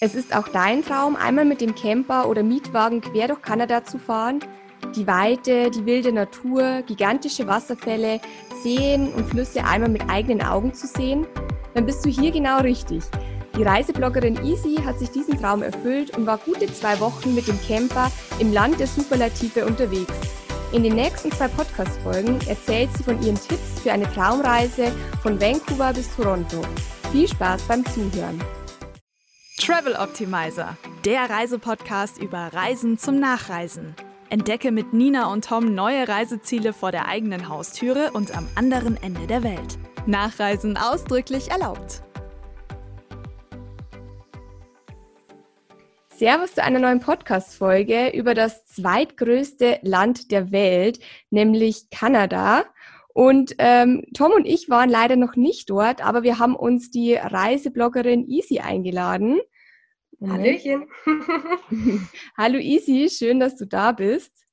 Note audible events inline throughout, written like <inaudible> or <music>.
Es ist auch dein Traum, einmal mit dem Camper oder Mietwagen quer durch Kanada zu fahren. Die Weite, die wilde Natur, gigantische Wasserfälle, Seen und Flüsse einmal mit eigenen Augen zu sehen, dann bist du hier genau richtig. Die Reisebloggerin Easy hat sich diesen Traum erfüllt und war gute zwei Wochen mit dem Camper im Land der Superlative unterwegs. In den nächsten zwei Podcast-Folgen erzählt sie von ihren Tipps für eine Traumreise von Vancouver bis Toronto. Viel Spaß beim Zuhören! Travel Optimizer, der Reisepodcast über Reisen zum Nachreisen. Entdecke mit Nina und Tom neue Reiseziele vor der eigenen Haustüre und am anderen Ende der Welt. Nachreisen ausdrücklich erlaubt. Servus zu einer neuen Podcast-Folge über das zweitgrößte Land der Welt, nämlich Kanada. Und ähm, Tom und ich waren leider noch nicht dort, aber wir haben uns die Reisebloggerin Easy eingeladen. Hallöchen. <laughs> <laughs> Hallo Easy, schön, dass du da bist.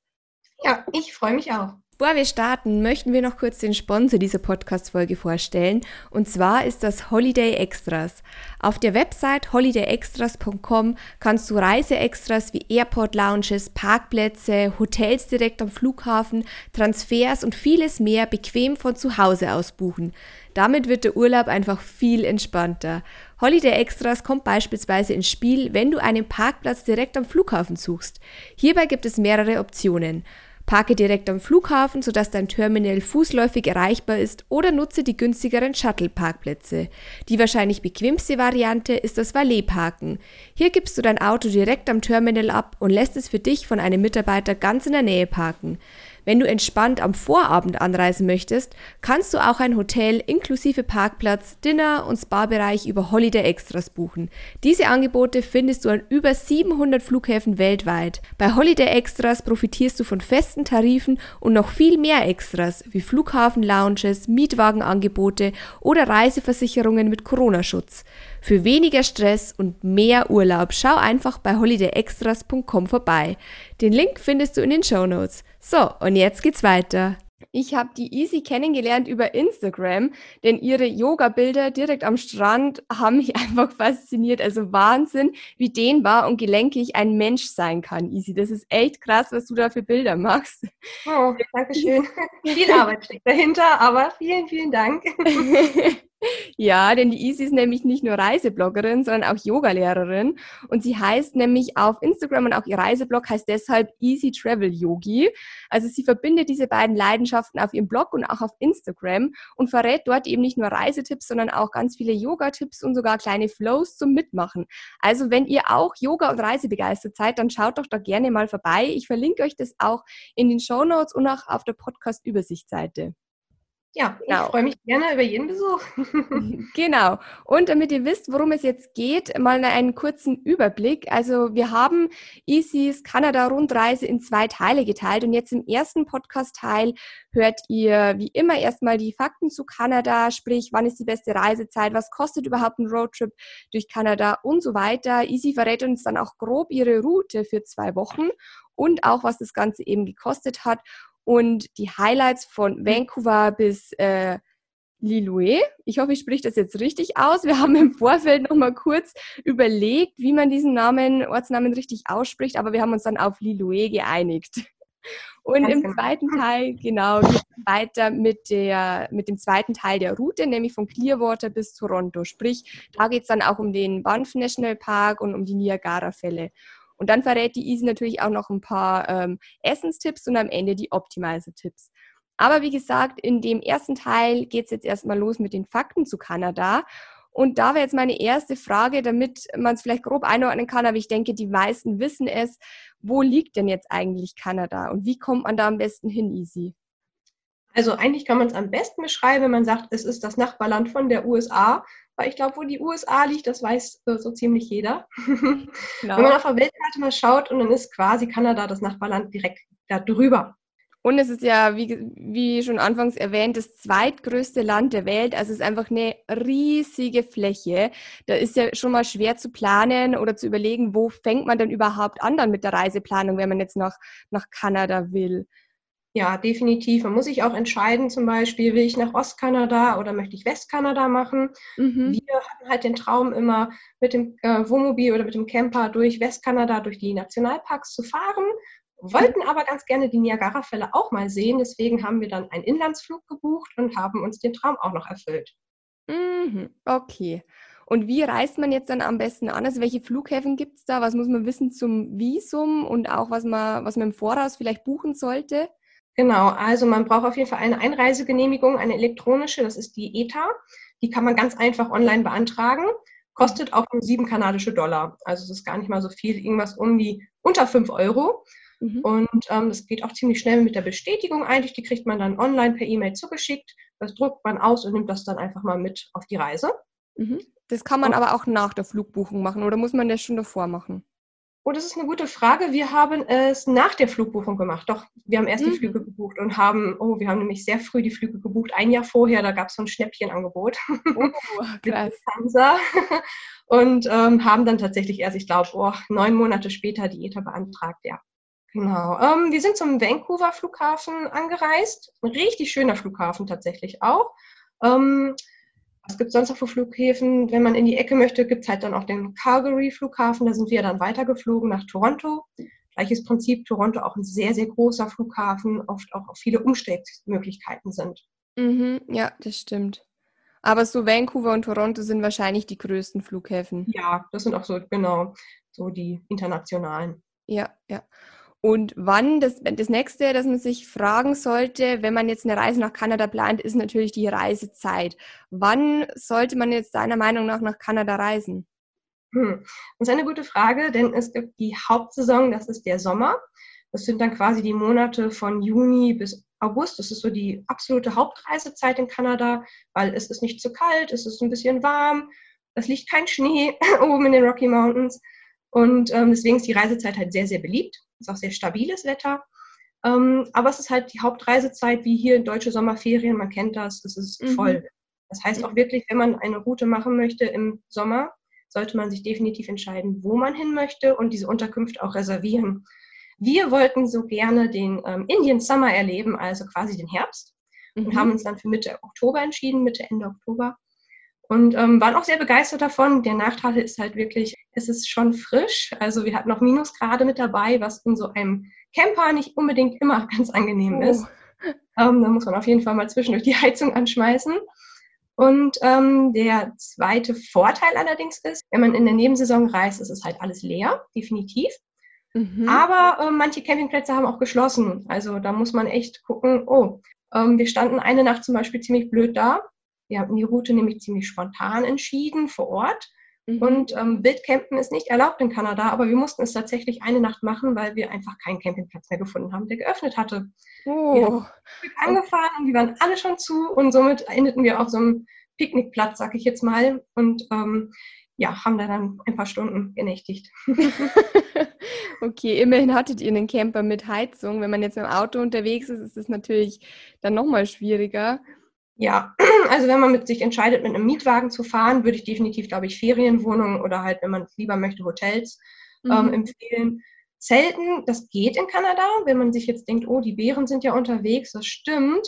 Ja, ich freue mich auch. Bevor wir starten, möchten wir noch kurz den Sponsor dieser Podcast-Folge vorstellen. Und zwar ist das Holiday Extras. Auf der Website holidayextras.com kannst du Reiseextras wie Airport Lounges, Parkplätze, Hotels direkt am Flughafen, Transfers und vieles mehr bequem von zu Hause aus buchen. Damit wird der Urlaub einfach viel entspannter. Holiday Extras kommt beispielsweise ins Spiel, wenn du einen Parkplatz direkt am Flughafen suchst. Hierbei gibt es mehrere Optionen. Parke direkt am Flughafen, sodass dein Terminal fußläufig erreichbar ist oder nutze die günstigeren Shuttle-Parkplätze. Die wahrscheinlich bequemste Variante ist das Valet-Parken. Hier gibst du dein Auto direkt am Terminal ab und lässt es für dich von einem Mitarbeiter ganz in der Nähe parken. Wenn du entspannt am Vorabend anreisen möchtest, kannst du auch ein Hotel inklusive Parkplatz, Dinner und Spa-Bereich über Holiday Extras buchen. Diese Angebote findest du an über 700 Flughäfen weltweit. Bei Holiday Extras profitierst du von festen Tarifen und noch viel mehr Extras wie Flughafen-Lounges, Mietwagenangebote oder Reiseversicherungen mit Corona-Schutz. Für weniger Stress und mehr Urlaub schau einfach bei holidayextras.com vorbei. Den Link findest du in den Show Notes. So, und jetzt geht's weiter. Ich habe die Easy kennengelernt über Instagram, denn ihre Yoga-Bilder direkt am Strand haben mich <laughs> einfach fasziniert. Also Wahnsinn, wie dehnbar und gelenkig ein Mensch sein kann, Easy. Das ist echt krass, was du da für Bilder machst. Oh, danke schön. <laughs> Viel Arbeit steckt dahinter, aber vielen, vielen Dank. <laughs> Ja, denn die Easy ist nämlich nicht nur Reisebloggerin, sondern auch Yogalehrerin. Und sie heißt nämlich auf Instagram und auch ihr Reiseblog heißt deshalb Easy Travel Yogi. Also sie verbindet diese beiden Leidenschaften auf ihrem Blog und auch auf Instagram und verrät dort eben nicht nur Reisetipps, sondern auch ganz viele Yoga-Tipps und sogar kleine Flows zum Mitmachen. Also wenn ihr auch Yoga und Reise begeistert seid, dann schaut doch da gerne mal vorbei. Ich verlinke euch das auch in den Show Notes und auch auf der Podcast-Übersichtsseite. Ja, genau. ich freue mich gerne über jeden Besuch. <laughs> genau. Und damit ihr wisst, worum es jetzt geht, mal einen kurzen Überblick. Also wir haben Easys Kanada-Rundreise in zwei Teile geteilt und jetzt im ersten Podcast-Teil hört ihr wie immer erstmal die Fakten zu Kanada, sprich, wann ist die beste Reisezeit, was kostet überhaupt ein Roadtrip durch Kanada und so weiter. Easy verrät uns dann auch grob ihre Route für zwei Wochen und auch, was das Ganze eben gekostet hat und die Highlights von mhm. Vancouver bis äh, Lilue. Ich hoffe, ich spreche das jetzt richtig aus. Wir haben im Vorfeld noch mal kurz überlegt, wie man diesen Namen, Ortsnamen richtig ausspricht, aber wir haben uns dann auf Lilue geeinigt. Und im genau. zweiten Teil, genau, weiter mit, der, mit dem zweiten Teil der Route, nämlich von Clearwater bis Toronto. Sprich, da geht es dann auch um den Banff National Park und um die Niagara-Fälle. Und dann verrät die Easy natürlich auch noch ein paar ähm, Essenstipps und am Ende die Optimizer-Tipps. Aber wie gesagt, in dem ersten Teil geht es jetzt erstmal los mit den Fakten zu Kanada. Und da wäre jetzt meine erste Frage, damit man es vielleicht grob einordnen kann, aber ich denke, die meisten wissen es. Wo liegt denn jetzt eigentlich Kanada und wie kommt man da am besten hin, Easy? Also eigentlich kann man es am besten beschreiben, wenn man sagt, es ist das Nachbarland von der USA weil ich glaube, wo die USA liegt, das weiß äh, so ziemlich jeder. <laughs> Genau. Wenn man auf der Weltkarte mal schaut und dann ist quasi Kanada das Nachbarland direkt da drüber. Und es ist ja, wie, wie schon anfangs erwähnt, das zweitgrößte Land der Welt. Also es ist einfach eine riesige Fläche. Da ist ja schon mal schwer zu planen oder zu überlegen, wo fängt man denn überhaupt an dann mit der Reiseplanung, wenn man jetzt nach, nach Kanada will. Ja, definitiv. Man muss sich auch entscheiden, zum Beispiel, will ich nach Ostkanada oder möchte ich Westkanada machen? Mhm. Wir hatten halt den Traum immer mit dem äh, Wohnmobil oder mit dem Camper durch Westkanada, durch die Nationalparks zu fahren, wollten aber ganz gerne die Niagara-Fälle auch mal sehen. Deswegen haben wir dann einen Inlandsflug gebucht und haben uns den Traum auch noch erfüllt. Mhm. Okay. Und wie reist man jetzt dann am besten an? Also welche Flughäfen gibt es da? Was muss man wissen zum Visum und auch was man, was man im Voraus vielleicht buchen sollte? Genau, also man braucht auf jeden Fall eine Einreisegenehmigung, eine elektronische, das ist die ETA. Die kann man ganz einfach online beantragen. Kostet auch nur sieben kanadische Dollar. Also es ist gar nicht mal so viel, irgendwas um die unter fünf Euro. Mhm. Und ähm, das geht auch ziemlich schnell mit der Bestätigung eigentlich. Die kriegt man dann online per E-Mail zugeschickt. Das druckt man aus und nimmt das dann einfach mal mit auf die Reise. Mhm. Das kann man und, aber auch nach der Flugbuchung machen oder muss man das schon davor machen? Oh, das ist eine gute Frage. Wir haben es nach der Flugbuchung gemacht. Doch, wir haben erst mhm. die Flüge gebucht und haben, oh, wir haben nämlich sehr früh die Flüge gebucht. Ein Jahr vorher, da gab es so ein Schnäppchenangebot. Oh, <laughs> krass. und ähm, haben dann tatsächlich erst, ich glaube, oh, neun Monate später die ETA beantragt, ja. Genau. Ähm, wir sind zum Vancouver Flughafen angereist. Ein richtig schöner Flughafen tatsächlich auch. Ähm, was gibt es sonst noch für Flughäfen? Wenn man in die Ecke möchte, gibt es halt dann auch den Calgary-Flughafen. Da sind wir dann weitergeflogen nach Toronto. Gleiches Prinzip, Toronto auch ein sehr, sehr großer Flughafen, oft auch viele Umsteigmöglichkeiten sind. Mhm, ja, das stimmt. Aber so Vancouver und Toronto sind wahrscheinlich die größten Flughäfen. Ja, das sind auch so, genau, so die internationalen. Ja, ja. Und wann, das, das nächste, das man sich fragen sollte, wenn man jetzt eine Reise nach Kanada plant, ist natürlich die Reisezeit. Wann sollte man jetzt deiner Meinung nach nach Kanada reisen? Hm. Das ist eine gute Frage, denn es gibt die Hauptsaison, das ist der Sommer. Das sind dann quasi die Monate von Juni bis August. Das ist so die absolute Hauptreisezeit in Kanada, weil es ist nicht zu kalt, es ist ein bisschen warm, es liegt kein Schnee <laughs> oben in den Rocky Mountains. Und ähm, deswegen ist die Reisezeit halt sehr, sehr beliebt ist auch sehr stabiles Wetter. Ähm, aber es ist halt die Hauptreisezeit, wie hier in deutsche Sommerferien, man kennt das, es ist mhm. voll. Das heißt auch wirklich, wenn man eine Route machen möchte im Sommer, sollte man sich definitiv entscheiden, wo man hin möchte und diese Unterkünfte auch reservieren. Wir wollten so gerne den ähm, Indian Summer erleben, also quasi den Herbst, mhm. und haben uns dann für Mitte Oktober entschieden, Mitte, Ende Oktober. Und ähm, waren auch sehr begeistert davon. Der Nachteil ist halt wirklich, es ist schon frisch. Also wir hatten noch Minusgrade mit dabei, was in so einem Camper nicht unbedingt immer <laughs> ganz angenehm oh. ist. Ähm, da muss man auf jeden Fall mal zwischendurch die <laughs> Heizung anschmeißen. Und ähm, der zweite Vorteil allerdings ist, wenn man in der Nebensaison reist, ist es halt alles leer, definitiv. Mhm. Aber äh, manche Campingplätze haben auch geschlossen. Also da muss man echt gucken, oh, ähm, wir standen eine Nacht zum Beispiel ziemlich blöd da. Wir haben die Route nämlich ziemlich spontan entschieden vor Ort. Mhm. Und ähm, Wildcampen ist nicht erlaubt in Kanada, aber wir mussten es tatsächlich eine Nacht machen, weil wir einfach keinen Campingplatz mehr gefunden haben, der geöffnet hatte. Oh. Wir haben angefahren und die waren alle schon zu und somit endeten wir auf so einem Picknickplatz, sag ich jetzt mal. Und ähm, ja, haben da dann ein paar Stunden genächtigt. <laughs> okay, immerhin hattet ihr einen Camper mit Heizung. Wenn man jetzt mit dem Auto unterwegs ist, ist es natürlich dann nochmal schwieriger. Ja, <clears throat> also wenn man mit sich entscheidet, mit einem Mietwagen zu fahren, würde ich definitiv, glaube ich, Ferienwohnungen oder halt, wenn man es lieber möchte, Hotels ähm, mhm. empfehlen. Zelten, das geht in Kanada, wenn man sich jetzt denkt, oh, die Bären sind ja unterwegs, das stimmt.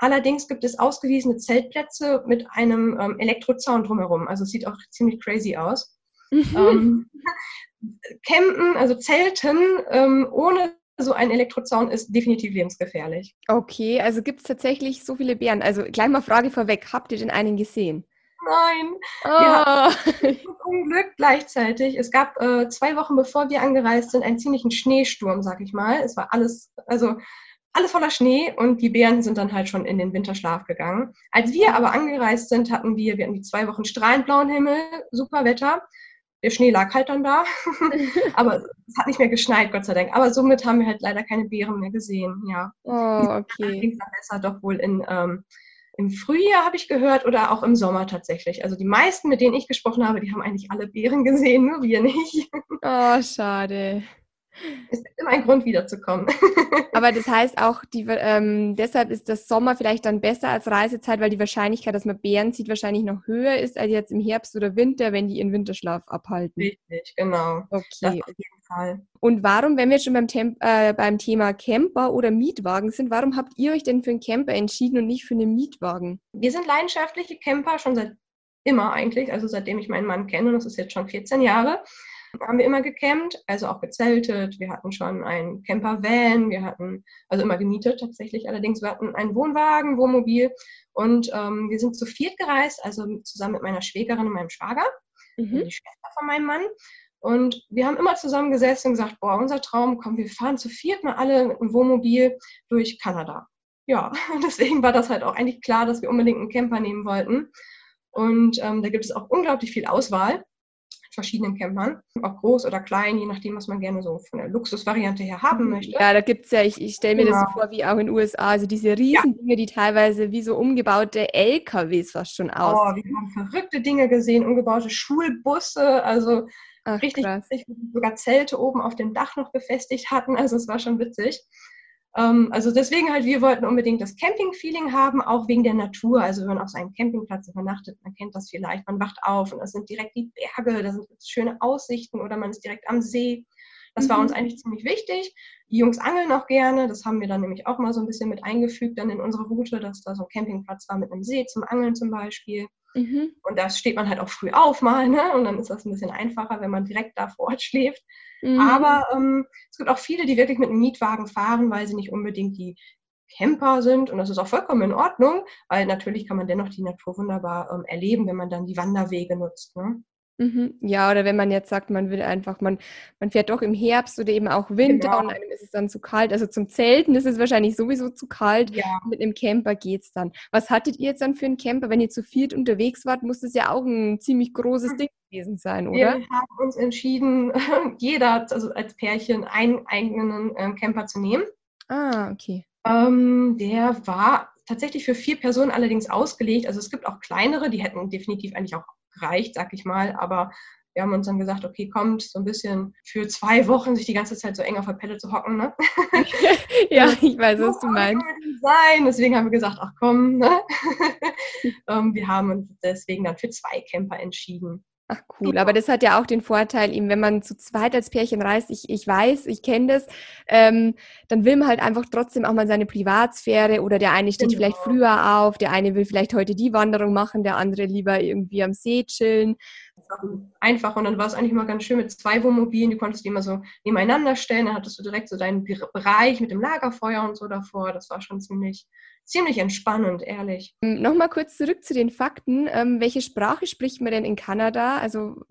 Allerdings gibt es ausgewiesene Zeltplätze mit einem ähm, Elektrozaun drumherum. Also es sieht auch ziemlich crazy aus. ähm, <laughs> Campen, also Zelten ähm, ohne so ein Elektrozaun ist definitiv lebensgefährlich. Okay, also gibt es tatsächlich so viele Bären. Also gleich mal Frage vorweg, habt ihr denn einen gesehen? Nein. Oh. Ja, <laughs> zum Glück gleichzeitig. Es gab äh, zwei Wochen bevor wir angereist sind einen ziemlichen Schneesturm, sag ich mal. Es war alles, also alles voller Schnee und die Bären sind dann halt schon in den Winterschlaf gegangen. Als wir aber angereist sind, hatten wir, wir hatten die zwei Wochen strahlend blauen Himmel, super Wetter der Schnee lag halt dann da. <laughs> <laughs> aber es hat nicht mehr geschneit, Gott sei Dank. Aber somit haben wir halt leider keine Beeren mehr gesehen, ja. Oh, okay. Ging dann besser doch wohl in, ähm, im Frühjahr, habe ich gehört, oder auch im Sommer tatsächlich. Also die meisten, mit denen ich gesprochen habe, die haben eigentlich alle Beeren gesehen, nur wir nicht. Oh, schade. Es ist immer ein Grund, wiederzukommen. <laughs> Aber das heißt auch, die, ähm, deshalb ist das Sommer vielleicht dann besser als Reisezeit, weil die Wahrscheinlichkeit, dass man Bären sieht, wahrscheinlich noch höher ist als jetzt im Herbst oder Winter, wenn die ihren Winterschlaf abhalten. Richtig, genau. Okay. auf jeden Fall. Und warum, wenn wir schon beim, Temp äh, beim Thema Camper oder Mietwagen sind, warum habt ihr euch denn für einen Camper entschieden und nicht für einen Mietwagen? Wir sind leidenschaftliche Camper schon seit immer eigentlich, also seitdem ich meinen Mann kenne, und das ist jetzt schon 14 Jahre haben wir immer gecampt, also auch gezeltet. Wir hatten schon einen Camper-Van, wir hatten, also immer gemietet tatsächlich allerdings. Wir hatten einen Wohnwagen, Wohnmobil und ähm, wir sind zu viert gereist, also zusammen mit meiner Schwägerin und meinem Schwager, mhm. die Schwester von meinem Mann. Und wir haben immer zusammengesessen und gesagt, boah, unser Traum, komm, wir fahren zu viert mal alle mit einem Wohnmobil durch Kanada. Ja, <laughs> deswegen war das halt auch eigentlich klar, dass wir unbedingt einen Camper nehmen wollten. Und ähm, da gibt es auch unglaublich viel Auswahl verschiedenen Campern, ob groß oder klein, je nachdem, was man gerne so von der Luxusvariante her haben mhm. möchte. Ja, da gibt es ja, ich, ich stelle mir genau. das so vor, wie auch in den USA, also diese riesen ja. Dinge, die teilweise wie so umgebaute LKWs fast schon aus. Oh, wir haben verrückte Dinge gesehen, umgebaute Schulbusse, also Ach, richtig, richtig, sogar Zelte oben auf dem Dach noch befestigt hatten, also es war schon witzig. Ähm, also deswegen halt, wir wollten unbedingt das Camping-Feeling haben, auch wegen der Natur. Also wenn man auf seinem Campingplatz übernachtet, man kennt das vielleicht, man wacht auf und das sind direkt die Berge, da sind schöne Aussichten oder man ist direkt am See. Das mhm. war uns eigentlich ziemlich wichtig. Die Jungs angeln auch gerne, das haben wir dann nämlich auch mal so ein bisschen mit eingefügt dann in unsere Route, dass da so ein Campingplatz war mit einem See zum Angeln zum Beispiel. Mhm. Und da steht man halt auch früh auf mal, ne? Und dann ist das ein bisschen einfacher, wenn man direkt da vor Ort <laughs> schläft. Mhm. Aber ähm, es gibt auch viele, die wirklich mit einem Mietwagen fahren, weil sie nicht unbedingt die Camper sind. Und das ist auch vollkommen in Ordnung, weil natürlich kann man dennoch die Natur wunderbar ähm, erleben, wenn man dann die Wanderwege nutzt. Ne? Mhm. Ja, oder wenn man jetzt sagt, man will einfach, man, man fährt doch im Herbst oder eben auch Winter genau. und einem ist es dann zu kalt. Also zum Zelten ist es wahrscheinlich sowieso zu kalt. Ja. Mit einem Camper geht es dann. Was hattet ihr jetzt dann für einen Camper? Wenn ihr zu viert unterwegs wart, muss das ja auch ein ziemlich großes Ding gewesen sein, oder? Wir haben uns entschieden, <laughs> jeder, also als Pärchen, einen eigenen ähm, Camper zu nehmen. Ah, okay. Ähm, der war tatsächlich für vier Personen allerdings ausgelegt. Also es gibt auch kleinere, die hätten definitiv eigentlich auch reicht, sag ich mal. Aber wir haben uns dann gesagt, okay, kommt so ein bisschen für zwei Wochen sich die ganze Zeit so eng auf der Pelle zu hocken. Ne? <laughs> ja, ich weiß, was du meinst. Sein. Deswegen haben wir gesagt, ach komm, ne? <laughs> Ähm, wir haben uns deswegen dann für zwei Camper entschieden. Ach cool, aber das hat ja auch den Vorteil, eben wenn man zu zweit als Pärchen reist, ich, ich weiß, ich kenne das, ähm, dann will man halt einfach trotzdem auch mal seine Privatsphäre oder der eine steht genau. vielleicht früher auf, der eine will vielleicht heute die Wanderung machen, der andere lieber irgendwie am See chillen. Einfach und dann war es eigentlich mal ganz schön mit zwei Wohnmobilen, die konntest du immer so nebeneinander stellen, dann hattest du direkt so deinen Bereich mit dem Lagerfeuer und so davor, das war schon ziemlich ziemlich entspannend, ehrlich. Ähm, Nochmal kurz zurück zu den Fakten. Ähm, welche Sprache spricht man denn in Kanada? Also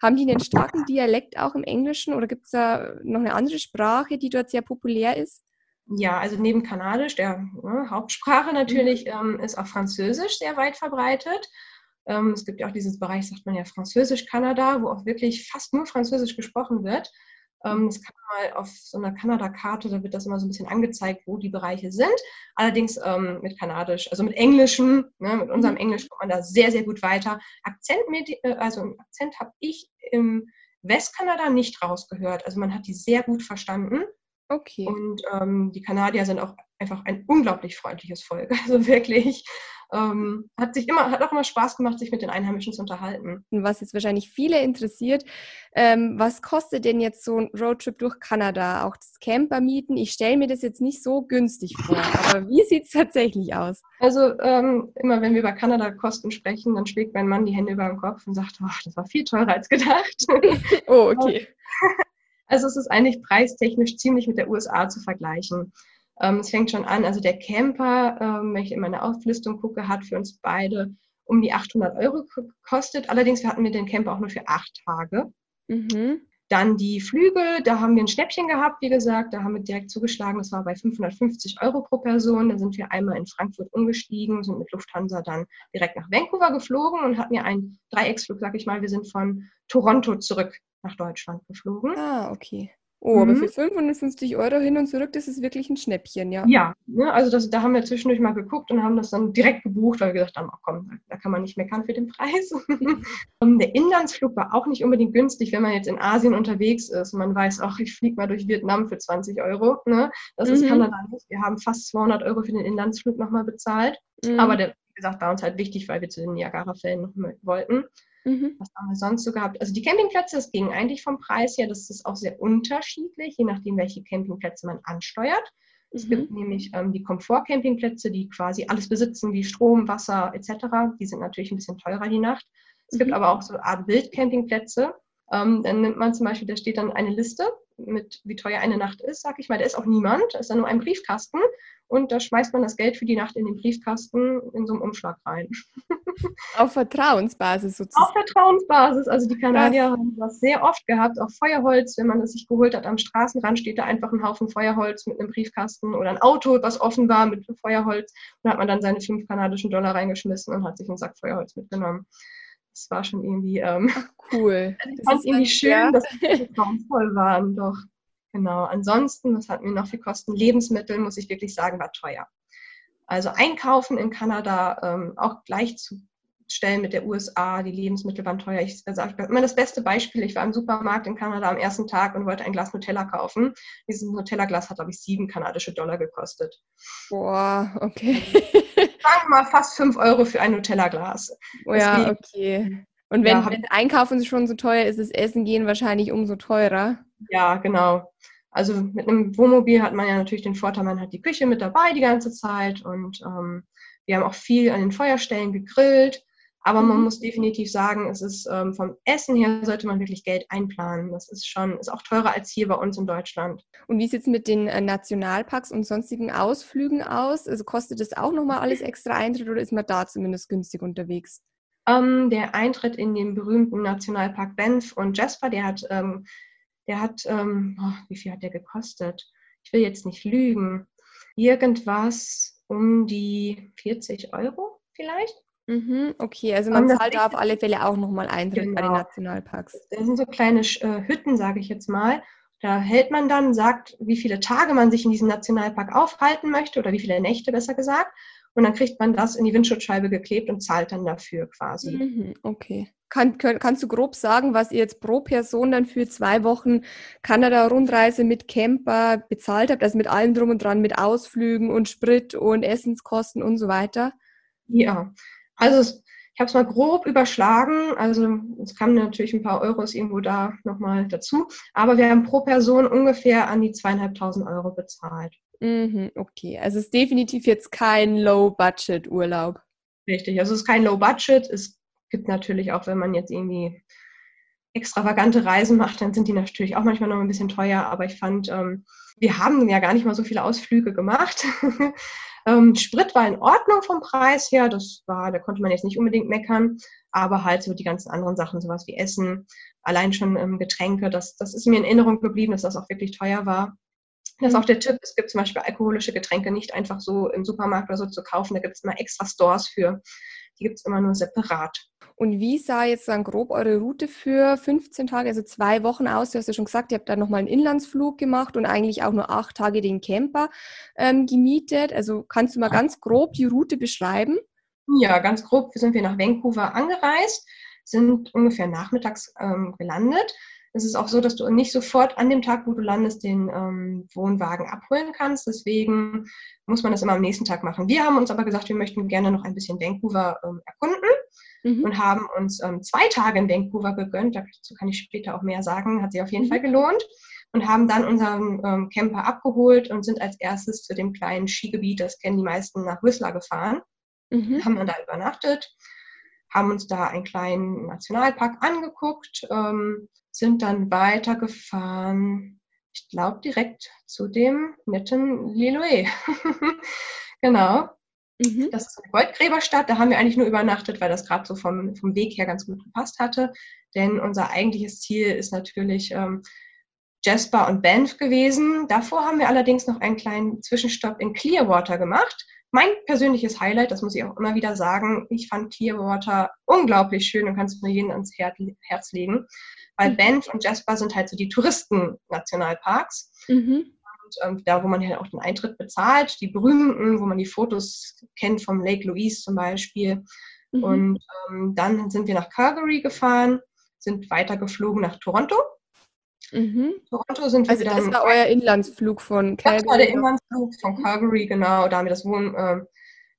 haben die einen starken Dialekt auch im Englischen oder gibt es da noch eine andere Sprache, die dort sehr populär ist? Ja, also neben Kanadisch, der ne, Hauptsprache natürlich, mhm. ähm, ist auch Französisch sehr weit verbreitet. Ähm, es gibt ja auch dieses Bereich, sagt man ja Französisch-Kanada, wo auch wirklich fast nur Französisch gesprochen wird. Ähm, das kann man mal auf so einer Kanada-Karte, da wird das immer so ein bisschen angezeigt, wo die Bereiche sind. Allerdings ähm, mit Kanadisch, also mit Englischem, ne, mit unserem mhm. Englisch kommt man da sehr, sehr gut weiter. Akzent, äh, also einen Akzent habe ich im Westkanada nicht rausgehört. Also man hat die sehr gut verstanden. Okay. Und ähm, die Kanadier sind auch einfach ein unglaublich freundliches Volk. <laughs> Also wirklich ähm, hat sich immer, hat auch immer Spaß gemacht, sich mit den Einheimischen zu unterhalten. Was jetzt wahrscheinlich viele interessiert, ähm, was kostet denn jetzt so ein Roadtrip durch Kanada? Auch das Camper mieten? Ich stelle mir das jetzt nicht so günstig vor, aber wie sieht es tatsächlich aus? Also ähm, immer wenn wir über Kanada-Kosten sprechen, dann schlägt mein Mann die Hände über den Kopf und sagt, oh, das war viel teurer als gedacht. oh, okay. <laughs> Also es ist eigentlich preistechnisch ziemlich mit der USA zu vergleichen. Ähm, es fängt schon an, also der Camper, ähm, wenn ich in meine Auflistung gucke, hat für uns beide um die 800 Euro gekostet. Allerdings hatten wir den Camper auch nur für acht Tage. Mhm. Dann die Flüge, da haben wir ein Schnäppchen gehabt, wie gesagt, da haben wir direkt zugeschlagen, das war bei 550 Euro pro Person. Da sind wir einmal in Frankfurt umgestiegen, sind mit Lufthansa dann direkt nach Vancouver geflogen und hatten ja einen Dreiecksflug, sag ich mal. Wir sind von Toronto zurück nach Deutschland geflogen. Ah, okay. Oh, aber mhm. für 550 Euro hin und zurück, das ist wirklich ein Schnäppchen, ja. Ja, ne, also das, da haben wir zwischendurch mal geguckt und haben das dann direkt gebucht, weil wir gesagt haben, ach komm, da kann man nicht meckern für den Preis. <laughs> der Inlandsflug war auch nicht unbedingt günstig, wenn man jetzt in Asien unterwegs ist. Man weiß, ach, ich fliege mal durch Vietnam für 20 Euro. Ne? Das mhm. ist Kanada nicht. Wir haben fast 200 Euro für den Inlandsflug nochmal bezahlt. Mhm. Aber der, wie gesagt, war uns halt wichtig, weil wir zu den Niagara-Fällen noch wollten. Mhm. Was haben wir sonst so gehabt? Also die Campingplätze, das ging eigentlich vom Preis her, das ist auch sehr unterschiedlich, je nachdem, welche Campingplätze man ansteuert. Es mhm. gibt nämlich ähm, die Komfort-Campingplätze, die quasi alles besitzen, wie Strom, Wasser etc. Die sind natürlich ein bisschen teurer die Nacht. Es mhm. gibt aber auch so eine Art Wildcampingplätze. Ähm, dann nimmt man zum Beispiel, da steht dann eine Liste mit, wie teuer eine Nacht ist, sag ich mal. Da ist auch niemand, da ist dann nur ein Briefkasten und da schmeißt man das Geld für die Nacht in den Briefkasten in so einem Umschlag rein. <laughs> Auf Vertrauensbasis sozusagen. Auf Vertrauensbasis. Also die Kanadier Krass. haben das sehr oft gehabt, auch Feuerholz, wenn man das sich geholt hat. Am Straßenrand steht da einfach ein Haufen Feuerholz mit einem Briefkasten oder ein Auto, was offen war mit Feuerholz. Und da hat man dann seine fünf kanadischen Dollar reingeschmissen und hat sich einen Sack Feuerholz mitgenommen. Das war schon irgendwie ähm, Ach, cool. <laughs> ich fand es irgendwie schön, ja. dass die vertrauensvoll waren. Doch. Genau. Ansonsten, was hatten wir noch für Kosten? Lebensmittel, muss ich wirklich sagen, war teuer. Also einkaufen in Kanada ähm, auch gleichzustellen mit der USA, die Lebensmittel waren teuer. Ich sage also immer das beste Beispiel, ich war im Supermarkt in Kanada am ersten Tag und wollte ein Glas Nutella kaufen. Dieses Nutella-Glas hat, glaube ich, sieben kanadische Dollar gekostet. Boah, okay. Sagen wir mal fast fünf Euro für ein Nutella-Glas. Oh ja, okay. Und wenn, ja, wenn Einkaufen schon so teuer ist, ist Essen gehen wahrscheinlich umso teurer. Ja, genau. Also mit einem Wohnmobil hat man ja natürlich den Vorteil, man hat die Küche mit dabei die ganze Zeit und ähm, wir haben auch viel an den Feuerstellen gegrillt. Aber man mhm. muss definitiv sagen, es ist ähm, vom Essen her sollte man wirklich Geld einplanen. Das ist schon, ist auch teurer als hier bei uns in Deutschland. Und wie sieht es mit den äh, Nationalparks und sonstigen Ausflügen aus? Also kostet das auch nochmal alles extra Eintritt oder ist man da zumindest günstig unterwegs? Ähm, der Eintritt in den berühmten Nationalpark Banff und Jasper, der hat, ähm, der hat, ähm, oh, wie viel hat der gekostet? Ich will jetzt nicht lügen. Irgendwas um die 40 Euro vielleicht. Mhm, okay, also man zahlt da auf alle Fälle auch nochmal Eintritt genau. bei den genau. Nationalparks. Das sind so kleine äh, Hütten, sage ich jetzt mal. Da hält man dann, sagt, wie viele Tage man sich in diesem Nationalpark aufhalten möchte oder wie viele Nächte besser gesagt. Und dann kriegt man das in die Windschutzscheibe geklebt und zahlt dann dafür quasi. Mhm, okay. Kann, kann, kannst du grob sagen, was ihr jetzt pro Person dann für zwei Wochen Kanada-Rundreise mit Camper bezahlt habt? Also mit allem drum und dran, mit Ausflügen und Sprit und Essenskosten und so weiter? Ja, also ich habe es mal grob überschlagen. Also es kamen natürlich ein paar Euros irgendwo da nochmal dazu. Aber wir haben pro Person ungefähr an die zweieinhalbtausend Euro bezahlt. Mhm, okay, also es ist definitiv jetzt kein Low-Budget-Urlaub. Richtig, also es ist kein Low-Budget. Es gibt natürlich auch, wenn man jetzt irgendwie extravagante Reisen macht, dann sind die natürlich auch manchmal noch ein bisschen teuer. Aber ich fand, ähm, wir haben ja gar nicht mal so viele Ausflüge gemacht. <laughs> ähm, Sprit war in Ordnung vom Preis her. Das war, da konnte man jetzt nicht unbedingt meckern. Aber halt so die ganzen anderen Sachen, sowas wie Essen, allein schon ähm, Getränke, das, das ist mir in Erinnerung geblieben, dass das auch wirklich teuer war. Das ist auch der Tipp, es gibt zum Beispiel alkoholische Getränke nicht einfach so im Supermarkt oder so zu kaufen. Da gibt es immer extra Stores für. Die gibt es immer nur separat. Und wie sah jetzt dann grob eure Route für 15 Tage, also zwei Wochen aus? Du hast ja schon gesagt, ihr habt dann nochmal einen Inlandsflug gemacht und eigentlich auch nur acht Tage den Camper ähm, gemietet. Also kannst du mal ganz grob die Route beschreiben? Ja, ganz grob sind wir nach Vancouver angereist, sind ungefähr nachmittags ähm, gelandet es ist auch so, dass du nicht sofort an dem Tag, wo du landest, den ähm, Wohnwagen abholen kannst. Deswegen muss man das immer am nächsten Tag machen. Wir haben uns aber gesagt, wir möchten gerne noch ein bisschen Vancouver ähm, erkunden mhm. und haben uns ähm, zwei Tage in Vancouver gegönnt. Dazu kann ich später auch mehr sagen. Hat sich auf jeden mhm. Fall gelohnt. Und haben dann unseren ähm, Camper abgeholt und sind als erstes zu dem kleinen Skigebiet, das kennen die meisten, nach Whistler gefahren. Mhm. Haben dann da übernachtet haben uns da einen kleinen Nationalpark angeguckt, ähm, sind dann weitergefahren, ich glaube direkt zu dem netten Liloe. <laughs> genau. Mhm. Das ist eine Goldgräberstadt, da haben wir eigentlich nur übernachtet, weil das gerade so vom, vom Weg her ganz gut gepasst hatte. Denn unser eigentliches Ziel ist natürlich ähm, Jasper und Banff gewesen. Davor haben wir allerdings noch einen kleinen Zwischenstopp in Clearwater gemacht mein persönliches Highlight, das muss ich auch immer wieder sagen, ich fand Clearwater unglaublich schön und kann es mir jedem ans Herz legen, weil mhm. Banff und Jasper sind halt so die Touristen-Nationalparks. Mhm. Und ähm, da, wo man ja auch den Eintritt bezahlt, die berühmten, wo man die Fotos kennt vom Lake Louise zum Beispiel. Mhm. Und ähm, dann sind wir nach Calgary gefahren, sind weiter geflogen nach Toronto Mhm. Toronto sind wir also das war euer Inlandsflug von Calgary? Das war der Inlandsflug von Calgary, genau. Da haben wir das, Wohn, äh,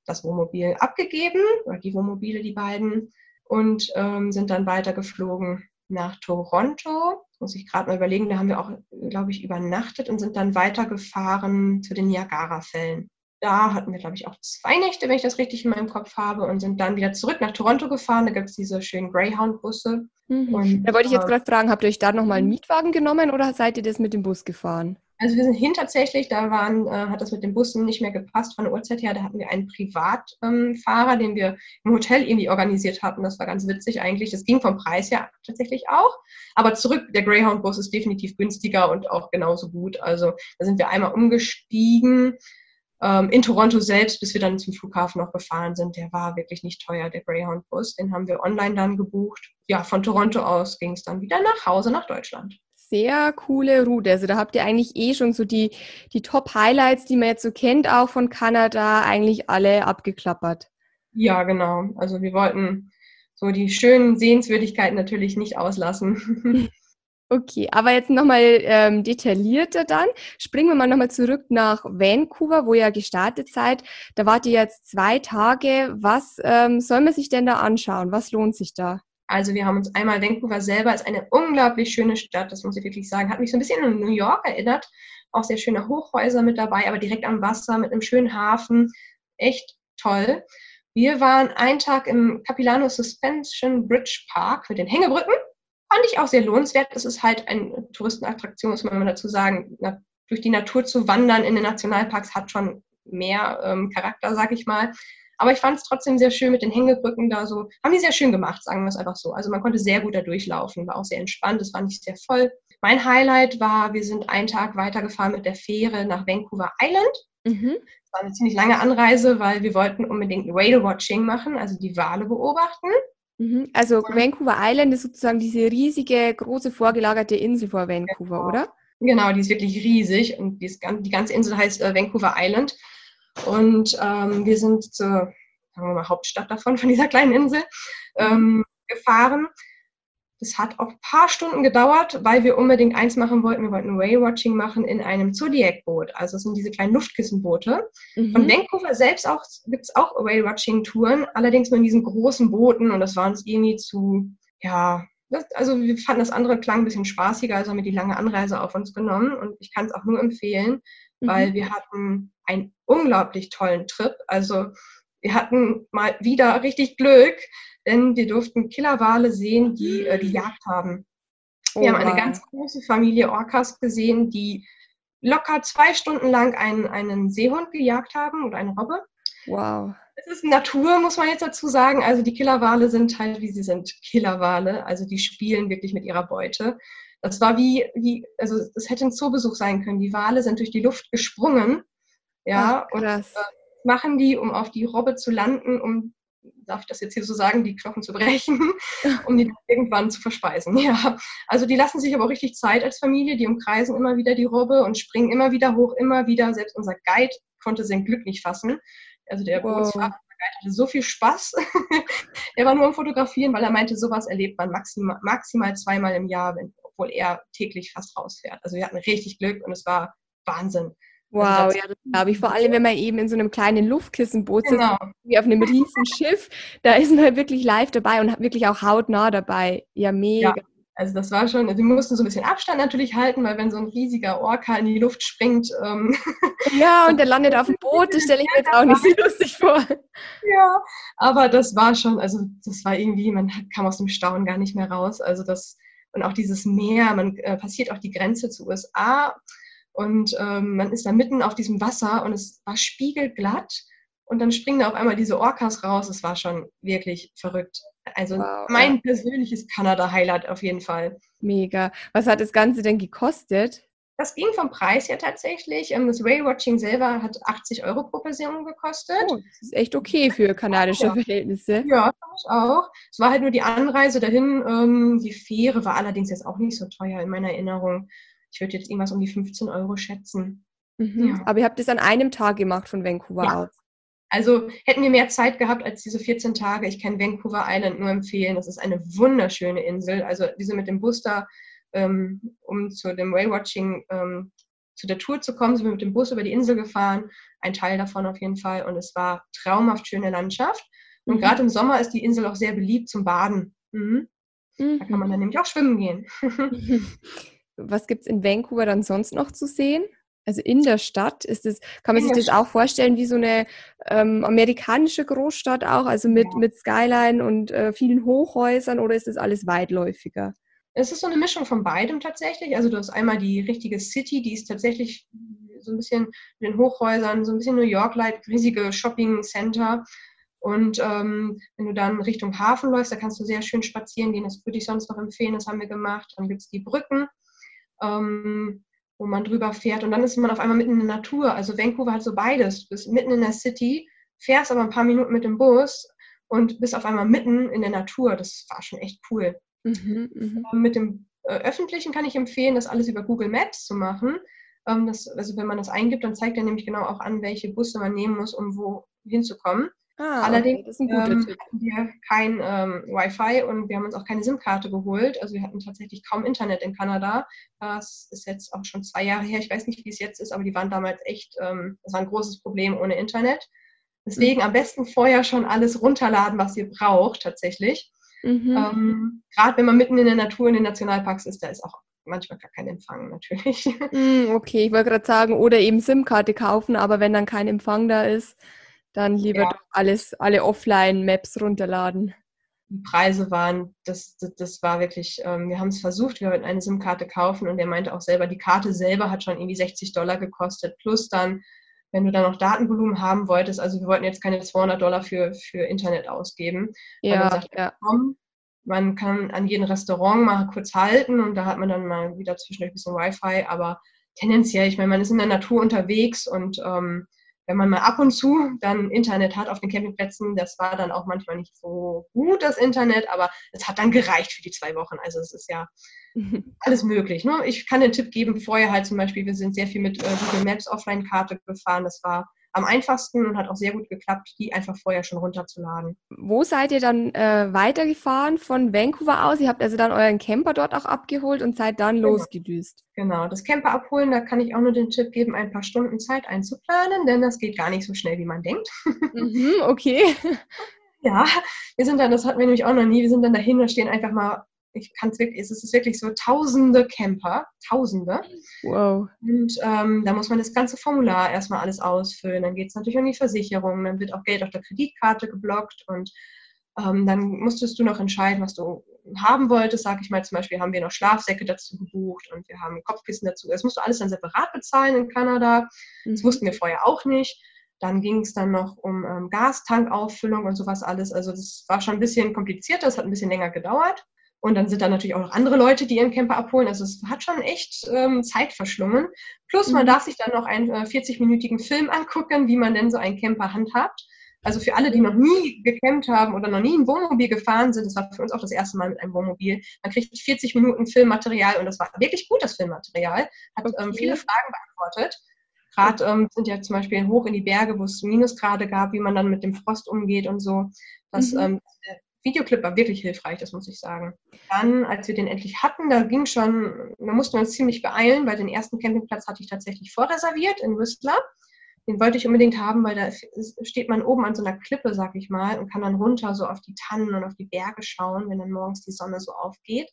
das Wohnmobil abgegeben, oder die Wohnmobile, die beiden. und ähm, sind dann weiter geflogen nach Toronto. Muss ich gerade mal überlegen, da haben wir auch, glaube ich, übernachtet und sind dann weitergefahren zu den Niagara-Fällen. Da hatten wir, glaube ich, auch zwei Nächte, wenn ich das richtig in meinem Kopf habe, und sind dann wieder zurück nach Toronto gefahren. Da gibt es diese schönen Greyhound-Busse. Mhm. da wollte ich jetzt äh, gerade fragen, habt ihr euch da nochmal einen Mietwagen genommen oder seid ihr das mit dem Bus gefahren? Also wir sind hin tatsächlich, da waren, äh, hat das mit den Bussen nicht mehr gepasst von der Uhrzeit her. Da hatten wir einen Privatfahrer, ähm, den wir im Hotel irgendwie organisiert hatten. Das war ganz witzig eigentlich. Das ging vom Preis her tatsächlich auch. Aber zurück, der Greyhound-Bus ist definitiv günstiger und auch genauso gut. Also da sind wir einmal umgestiegen ähm, in Toronto selbst, bis wir dann zum Flughafen noch gefahren sind. Der war wirklich nicht teuer, der Greyhound-Bus. Den haben wir online dann gebucht. Ja, von Toronto aus ging es dann wieder nach Hause, nach Deutschland sehr coole Route. Also da habt ihr eigentlich eh schon so die, die Top-Highlights, die man jetzt so kennt, auch von Kanada, eigentlich alle abgeklappert. Ja, genau. Also wir wollten so die schönen Sehenswürdigkeiten natürlich nicht auslassen. <laughs> Okay, aber jetzt nochmal ähm, detaillierter dann. Springen wir mal nochmal zurück nach Vancouver, wo ihr gestartet seid. Da wart ihr jetzt zwei Tage. Was ähm, soll man sich denn da anschauen? Was lohnt sich da? Also wir haben uns einmal Vancouver selber ist eine unglaublich schöne Stadt, das muss ich wirklich sagen. Hat mich so ein bisschen an New York erinnert. Auch sehr schöne Hochhäuser mit dabei, aber direkt am Wasser mit einem schönen Hafen. Echt toll. Wir waren einen Tag im Capilano Suspension Bridge Park mit den Hängebrücken. Fand ich auch sehr lohnenswert. Es ist halt eine Touristenattraktion, muss man mal dazu sagen. durch die Natur zu wandern in den Nationalparks hat schon mehr ähm, Charakter, sag ich mal. Aber ich fand es trotzdem sehr schön mit den Hängebrücken da so. Haben die sehr schön gemacht, sagen wir es einfach so. Also man konnte sehr gut da durchlaufen, war auch sehr entspannt, es war nicht sehr voll. Mein Highlight war, wir sind einen Tag weitergefahren mit der Fähre nach Vancouver Island. Mhm. Das war eine ziemlich lange Anreise, weil wir wollten unbedingt Whale-Watching machen, also die Wale beobachten. Mhm. Also Vancouver Island ist sozusagen diese riesige, große vorgelagerte Insel vor Vancouver, genau. oder? Genau, die ist wirklich riesig und die, ganze Insel heißt äh, Vancouver Island. Und ähm, wir sind zur sagen wir mal, Hauptstadt davon, von dieser kleinen Insel, ähm, gefahren. Das hat auch ein paar Stunden gedauert, weil wir unbedingt eins machen wollten. Wir wollten Whale-Watching machen in einem Zodiac-Boot. Also es sind diese kleinen Luftkissenboote. Mhm. Von Vancouver selbst auch, gibt es auch Whale-Watching-Touren, allerdings nur in diesen großen Booten. Und das war uns irgendwie zu, ja, das, also wir fanden das andere klang ein bisschen spaßiger, also haben wir die lange Anreise auf uns genommen. Und ich kann es auch nur empfehlen, mhm. weil wir hatten einen unglaublich tollen Trip. Also wir hatten mal wieder richtig Glück, denn wir durften Killerwale sehen, die äh, die Jagd haben. Wir oh, haben eine ganz große Familie Orcas gesehen, die locker zwei Stunden lang einen, einen Seehund gejagt haben oder eine Robbe. Wow. Es ist Natur, muss man jetzt dazu sagen. Also die Killerwale sind halt, wie sie sind, Killerwale. Also die spielen wirklich mit ihrer Beute. Das war wie, wie also das hätte ein Zoobesuch sein können. Die Wale sind durch die Luft gesprungen. Ja, Ach, und äh, machen die, um auf die Robbe zu landen, um, darf ich das jetzt hier so sagen, die Knochen zu brechen, <laughs> um die irgendwann zu verspeisen. Ja, also die lassen sich aber auch richtig Zeit als Familie. Die umkreisen immer wieder die Robbe und springen immer wieder hoch, immer wieder. Selbst unser Guide konnte sein Glück nicht fassen. Also der wow. Hatte so viel Spaß. <laughs> er war nur am Fotografieren, weil er meinte, sowas erlebt man maximal, maximal zweimal im Jahr, wenn, obwohl er täglich fast rausfährt. Also wir hatten richtig Glück und es war Wahnsinn. Also wow, ja, das glaube ich. Vor allem, wenn man eben in so einem kleinen Luftkissenboot genau. sitzt, wie auf einem riesen Schiff, da ist man wirklich live dabei und wirklich auch hautnah dabei. Ja, mega. Ja, also das war schon, also wir mussten so ein bisschen Abstand natürlich halten, weil wenn so ein riesiger Orca in die Luft springt. Ähm, <laughs> ja, und der landet auf dem Boot, das stelle ich mir jetzt auch nicht so <laughs> lustig vor. Ja, aber das war schon, also das war irgendwie, man kam aus dem Staunen gar nicht mehr raus. Also das, und auch dieses Meer, man äh, passiert auch die Grenze zu USA und ähm, man ist da mitten auf diesem Wasser und es war spiegelglatt. Und dann springen da auf einmal diese Orcas raus. Es war schon wirklich verrückt. Also wow, mein ja. persönliches Kanada-Highlight auf jeden Fall. Mega. Was hat das Ganze denn gekostet? Das ging vom Preis her tatsächlich. Ähm, das Whale-Watching selber hat 80 Euro pro Person gekostet. Oh, das ist echt okay für kanadische ja. Verhältnisse. Ja, auch. Es war halt nur die Anreise dahin. Ähm, die Fähre war allerdings jetzt auch nicht so teuer in meiner Erinnerung ich würde jetzt irgendwas um die 15 Euro schätzen. Mhm. Ja. Aber ihr habt es an einem Tag gemacht von Vancouver ja. aus. Also hätten wir mehr Zeit gehabt als diese 14 Tage. Ich kann Vancouver Island nur empfehlen. Das ist eine wunderschöne Insel. Also diese mit dem Booster, ähm, um zu dem Whale-Watching ähm, zu der Tour zu kommen, sind wir mit dem Bus über die Insel gefahren. Ein Teil davon auf jeden Fall. Und es war traumhaft schöne Landschaft. Und mhm. gerade im Sommer ist die Insel auch sehr beliebt zum Baden. Mhm. Da kann man dann nämlich auch schwimmen gehen. <laughs> <laughs> Was gibt es in Vancouver dann sonst noch zu sehen? Also in der Stadt ist es, kann man sich das auch vorstellen wie so eine ähm, amerikanische Großstadt auch, also mit, ja. mit Skyline und äh, vielen Hochhäusern oder ist das alles weitläufiger? Es ist so eine Mischung von beidem tatsächlich. Also du hast einmal die richtige City, die ist tatsächlich so ein bisschen mit den Hochhäusern, so ein bisschen New York-like, riesige Shopping-Center. Und ähm, wenn du dann Richtung Hafen läufst, da kannst du sehr schön spazieren gehen. Das würde ich sonst noch empfehlen, das haben wir gemacht. Dann gibt es die Brücken. Ähm, wo man drüber fährt und dann ist man auf einmal mitten in der Natur. Also Vancouver hat so beides. Du bist mitten in der City, fährst aber ein paar Minuten mit dem Bus und bist auf einmal mitten in der Natur. Das war schon echt cool. Mhm, mh. Ähm, mit dem äh, Öffentlichen kann ich empfehlen, das alles über Google Maps zu machen. Ähm, das, also wenn man das eingibt, dann zeigt er nämlich genau auch an, welche Busse man nehmen muss, um wo hinzukommen. Ah, Allerdings okay, ähm, hatten wir kein ähm, Wi-Fi und wir haben uns auch keine SIM-Karte geholt. Also wir hatten tatsächlich kaum Internet in Kanada. Das ist jetzt auch schon zwei Jahre her. Ich weiß nicht, wie es jetzt ist, aber die waren damals echt, ähm, das war ein großes Problem ohne Internet. Deswegen am besten vorher schon alles runterladen, was ihr braucht tatsächlich. Mhm. Ähm, Gerade wenn man mitten in der Natur in den Nationalparks ist, da ist auch manchmal gar kein Empfang natürlich. Mm, <laughs> okay, ich wollte gerade sagen, oder eben SIM-Karte kaufen, aber wenn dann kein Empfang da ist, dann lieber ja. alles, alle Offline-Maps runterladen. Die Preise waren, das, das, das war wirklich, ähm, wir haben es versucht, wir wollten eine SIM-Karte kaufen und er meinte auch selber, die Karte selber hat schon irgendwie 60 Dollar gekostet, plus dann, wenn du dann noch Datenvolumen haben wolltest, also wir wollten jetzt keine 200 Dollar für, für Internet ausgeben. Ja, sagt, ja. Komm, man kann an jedem Restaurant mal kurz halten und da hat man dann mal wieder zwischendurch ein bisschen Wi-Fi, aber tendenziell, ich meine, man ist in der Natur unterwegs und ähm, wenn man mal ab und zu dann Internet hat auf den Campingplätzen, das war dann auch manchmal nicht so gut, das Internet, aber es hat dann gereicht für die zwei Wochen. Also es ist ja <laughs> alles möglich. Ne? Ich kann den Tipp geben, vorher halt zum Beispiel, wir sind sehr viel mit äh, Google Maps Offline-Karte gefahren. Das war am einfachsten und hat auch sehr gut geklappt, die einfach vorher schon runterzuladen. Wo seid ihr dann äh, weitergefahren von Vancouver aus? Ihr habt also dann euren Camper dort auch abgeholt und seid dann genau. losgedüst. Genau, das Camper abholen, da kann ich auch nur den Tipp geben, ein paar Stunden Zeit einzuplanen, denn das geht gar nicht so schnell, wie man denkt. <laughs> Mhm, okay. Ja, wir sind dann, das hatten wir nämlich auch noch nie, wir sind dann dahin, da stehen einfach mal ich kann es wirklich, es ist wirklich so tausende Camper, tausende. Wow. Und ähm, da muss man das ganze Formular erstmal alles ausfüllen. Dann geht es natürlich um die Versicherung, dann wird auch Geld auf der Kreditkarte geblockt und ähm, dann musstest du noch entscheiden, was du haben wolltest. Sag ich mal, zum Beispiel haben wir noch Schlafsäcke dazu gebucht und wir haben Kopfkissen dazu. Das musst du alles dann separat bezahlen in Kanada. Das mhm. wussten wir vorher auch nicht. Dann ging es dann noch um ähm, Gastankauffüllung und sowas alles. Also das war schon ein bisschen komplizierter, das hat ein bisschen länger gedauert. Und dann sind da natürlich auch noch andere Leute, die ihren Camper abholen. Also es hat schon echt ähm, Zeit verschlungen. Plus man mhm. darf sich dann noch einen äh, 40-minütigen Film angucken, wie man denn so einen Camper handhabt. Also für alle, die noch nie gecampt haben oder noch nie ein Wohnmobil gefahren sind, das war für uns auch das erste Mal mit einem Wohnmobil, man kriegt 40 Minuten Filmmaterial und das war wirklich gut, das Filmmaterial. Hat ähm, okay. ähm, viele Fragen beantwortet. Gerade ähm, sind ja zum Beispiel hoch in die Berge, wo es Minusgrade gab, wie man dann mit dem Frost umgeht und so. Das mhm. ähm, Videoclip war wirklich hilfreich, das muss ich sagen. Dann, als wir den endlich hatten, da ging schon, da mussten wir uns ziemlich beeilen, weil den ersten Campingplatz hatte ich tatsächlich vorreserviert in Whistler. Den wollte ich unbedingt haben, weil da steht man oben an so einer Klippe, sag ich mal, und kann dann runter so auf die Tannen und auf die Berge schauen, wenn dann morgens die Sonne so aufgeht.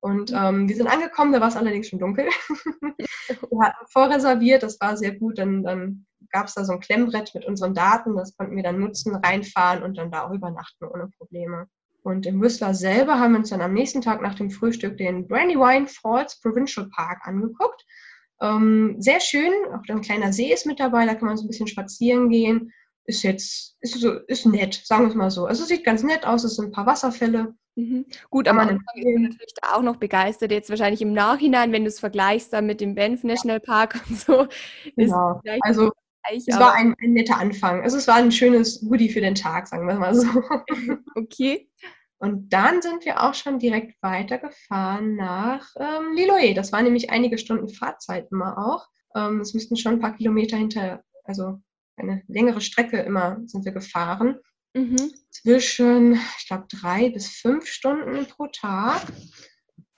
Und mhm. ähm, wir sind angekommen, da war es allerdings schon dunkel. <laughs> wir hatten vorreserviert, das war sehr gut. Dann, dann gab es da so ein Klemmbrett mit unseren Daten, das konnten wir dann nutzen, reinfahren und dann da auch übernachten ohne Probleme. Und in Whistler selber haben wir uns dann am nächsten Tag nach dem Frühstück den Brandywine Falls Provincial Park angeguckt. Ähm, sehr schön, auch ein kleiner See ist mit dabei, da kann man so ein bisschen spazieren gehen. Ist jetzt, ist so, ist nett, sagen wir es mal so. Also es sieht ganz nett aus, es sind ein paar Wasserfälle. Mhm. Gut, aber man ist natürlich da auch noch begeistert, jetzt wahrscheinlich im Nachhinein, wenn du es vergleichst dann mit dem Banff National Park und so. Genau. Also es war ein, ein, netter Anfang. Also es war ein schönes Woody für den Tag, sagen wir mal so. <laughs> Okay. Und dann sind wir auch schon direkt weitergefahren nach ähm, Liloe. Das war nämlich einige Stunden Fahrzeit immer auch. Ähm, es müssten schon ein paar Kilometer hinter, also eine längere Strecke immer sind wir gefahren. Mhm. Zwischen, ich glaube, drei bis fünf Stunden pro Tag.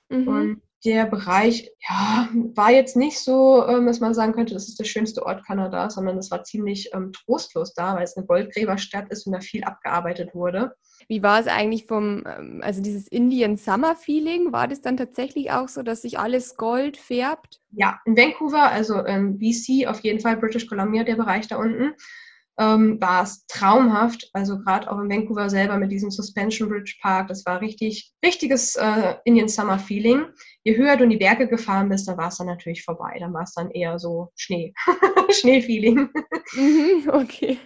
Mhm. Und der Bereich ja, war jetzt nicht so, ähm, dass man sagen könnte, das ist der schönste Ort Kanadas, sondern es war ziemlich ähm, trostlos da, weil es eine Goldgräberstadt ist und da viel abgearbeitet wurde. Wie war es eigentlich vom, ähm, also dieses Indian Summer Feeling? War das dann tatsächlich auch so, dass sich alles Gold färbt? Ja, in Vancouver, also ähm, BC, auf jeden Fall British Columbia, der Bereich da unten ähm, war es traumhaft. Also gerade auch in Vancouver selber mit diesem Suspension Bridge Park, das war richtig, richtiges äh, Indian Summer Feeling. Je höher du in die Berge gefahren bist, da war es dann natürlich vorbei. Dann war es dann eher so Schnee, <laughs> Schneefeeling. Mhm, okay.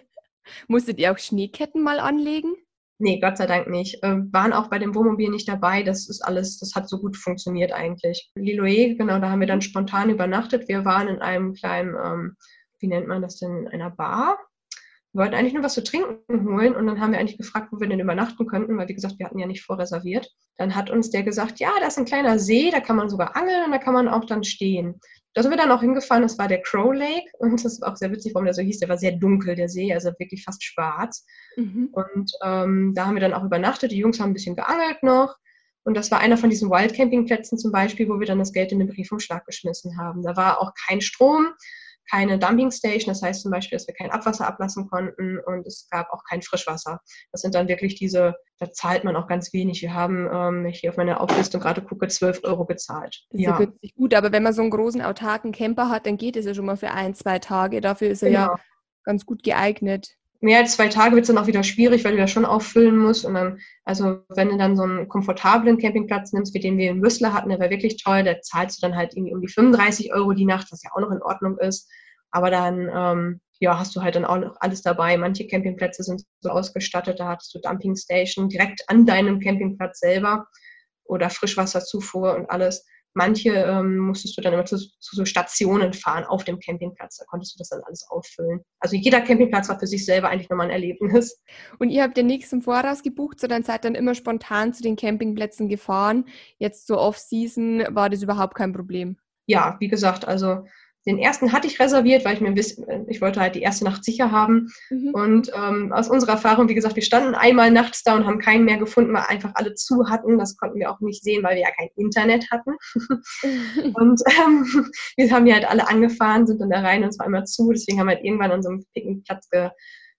Musstet ihr auch Schneeketten mal anlegen? Nee, Gott sei Dank nicht. Ähm, waren auch bei dem Wohnmobil nicht dabei. Das ist alles, das hat so gut funktioniert eigentlich. Liloe, genau, da haben wir dann spontan übernachtet. Wir waren in einem kleinen, ähm, wie nennt man das denn, in einer Bar wir wollten eigentlich nur was zu trinken holen und dann haben wir eigentlich gefragt, wo wir denn übernachten könnten, weil wie gesagt, wir hatten ja nicht vorreserviert. Dann hat uns der gesagt, ja, da ist ein kleiner See, da kann man sogar angeln und da kann man auch dann stehen. Da sind wir dann auch hingefahren, das war der Crow Lake und das war auch sehr witzig, warum der so hieß. Der war sehr dunkel, der See, also wirklich fast schwarz. Mhm. Und ähm, da haben wir dann auch übernachtet. Die Jungs haben ein bisschen geangelt noch. Und das war einer von diesen Wildcampingplätzen zum Beispiel, wo wir dann das Geld in den Briefumschlag geschmissen haben. Da war auch kein Strom keine Dumping Station, das heißt zum Beispiel, dass wir kein Abwasser ablassen konnten und es gab auch kein Frischwasser. Das sind dann wirklich diese, da zahlt man auch ganz wenig. Wir haben, ähm, ich hier auf meiner Auflistung gerade gucke, 12 Euro gezahlt. Das ja. günstig. Gut, aber wenn man so einen großen autarken Camper hat, dann geht es ja schon mal für ein, zwei Tage. Dafür ist er genau. ja ganz gut geeignet mehr als zwei Tage wird es dann auch wieder schwierig, weil du das schon auffüllen musst. Und dann, also wenn du dann so einen komfortablen Campingplatz nimmst, wie den wir in Whistler hatten, der war wirklich toll, da zahlst du dann halt irgendwie um die 35 Euro die Nacht, was ja auch noch in Ordnung ist. Aber dann, ähm, ja, hast du halt dann auch noch alles dabei. Manche Campingplätze sind so ausgestattet, da hattest du Dumping Station direkt an deinem Campingplatz selber oder Frischwasserzufuhr und alles. Manche ähm, musstest du dann immer zu, zu, so Stationen fahren auf dem Campingplatz. Da konntest du das dann alles auffüllen. Also jeder Campingplatz war für sich selber eigentlich nochmal ein Erlebnis. Und ihr habt ja nichts im Voraus gebucht, sondern seid dann immer spontan zu den Campingplätzen gefahren. Jetzt zur Off-Season war das überhaupt kein Problem. Ja, wie gesagt, also den ersten hatte ich reserviert, weil ich mir ich wollte halt die erste Nacht sicher haben. Mhm. Und ähm, aus unserer Erfahrung, wie gesagt, wir standen einmal nachts da und haben keinen mehr gefunden, weil einfach alle zu hatten. Das konnten wir auch nicht sehen, weil wir ja kein Internet hatten. <laughs> und ähm, <laughs> wir haben die halt alle angefahren, sind dann da rein und es war immer zu. Deswegen haben wir halt irgendwann an so einem Picknickplatz ge,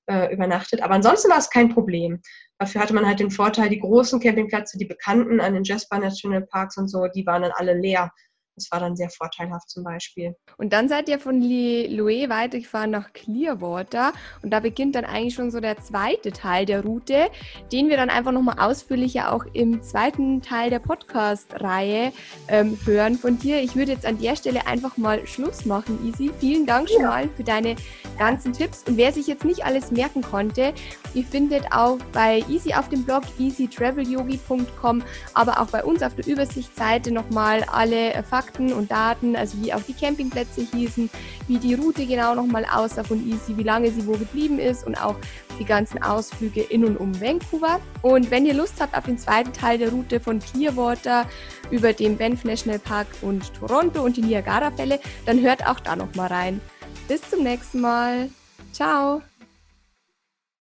äh, übernachtet. Aber ansonsten war es kein Problem. Dafür hatte man halt den Vorteil, die großen Campingplätze, die bekannten an den Jasper National Parks und so, die waren dann alle leer. Das war dann sehr vorteilhaft zum Beispiel. Und dann seid ihr von Louis weitergefahren nach Clearwater und da beginnt dann eigentlich schon so der zweite Teil der Route, den wir dann einfach nochmal ausführlicher auch im zweiten Teil der Podcast-Reihe ähm, hören von dir. Ich würde jetzt an der Stelle einfach mal Schluss machen, Easy. Vielen Dank schon ja. mal für deine ganzen Tipps. Und wer sich jetzt nicht alles merken konnte, ihr findet auch bei Easy auf dem Blog easytravelyogi.com, aber auch bei uns auf der Übersichtsseite nochmal alle Fakten Fakten und Daten, also wie auch die Campingplätze hießen, wie die Route genau nochmal aussah von Easy, wie lange sie wo geblieben ist und auch die ganzen Ausflüge in und um Vancouver. Und wenn ihr Lust habt auf den zweiten Teil der Route von Clearwater über den Banff National Park und Toronto und die Niagara-Fälle, dann hört auch da nochmal rein. Bis zum nächsten Mal. Ciao!